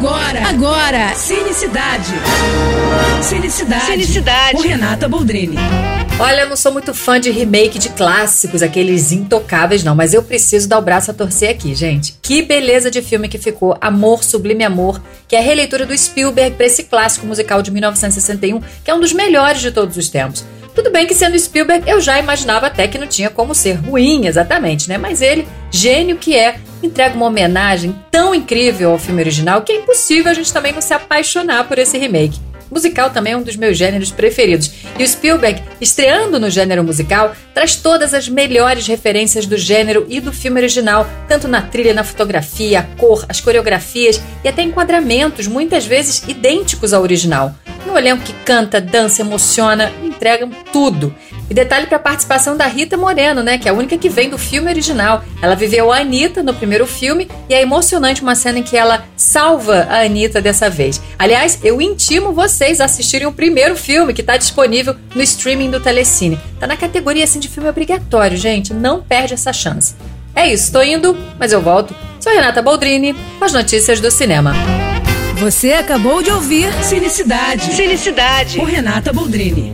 Agora, agora, Cinecidade. Cinecidade. Cinecidade. Com Renata Boldrini. Olha, eu não sou muito fã de remake de clássicos, aqueles intocáveis, não, mas eu preciso dar o braço a torcer aqui, gente. Que beleza de filme que ficou Amor, Sublime Amor, que é a releitura do Spielberg para esse clássico musical de 1961, que é um dos melhores de todos os tempos. Tudo bem que sendo Spielberg, eu já imaginava até que não tinha como ser ruim, exatamente, né? Mas ele, gênio que é, entrega uma homenagem tão incrível ao filme original que é impossível a gente também não se apaixonar por esse remake. Musical também é um dos meus gêneros preferidos. E o Spielberg, estreando no gênero musical, traz todas as melhores referências do gênero e do filme original, tanto na trilha, na fotografia, a cor, as coreografias e até enquadramentos, muitas vezes idênticos ao original. Um elenco que canta, dança, emociona, entregam tudo. E detalhe para a participação da Rita Moreno, né, que é a única que vem do filme original. Ela viveu a Anitta no primeiro filme e é emocionante uma cena em que ela salva a Anitta dessa vez. Aliás, eu intimo vocês a assistirem o primeiro filme que está disponível no streaming do Telecine. Tá na categoria assim de filme obrigatório, gente. Não perde essa chance. É isso, estou indo, mas eu volto. Sou Renata Boldrini com as notícias do cinema. Você acabou de ouvir Cinecidade. Cinecidade. Com Renata Boldrini.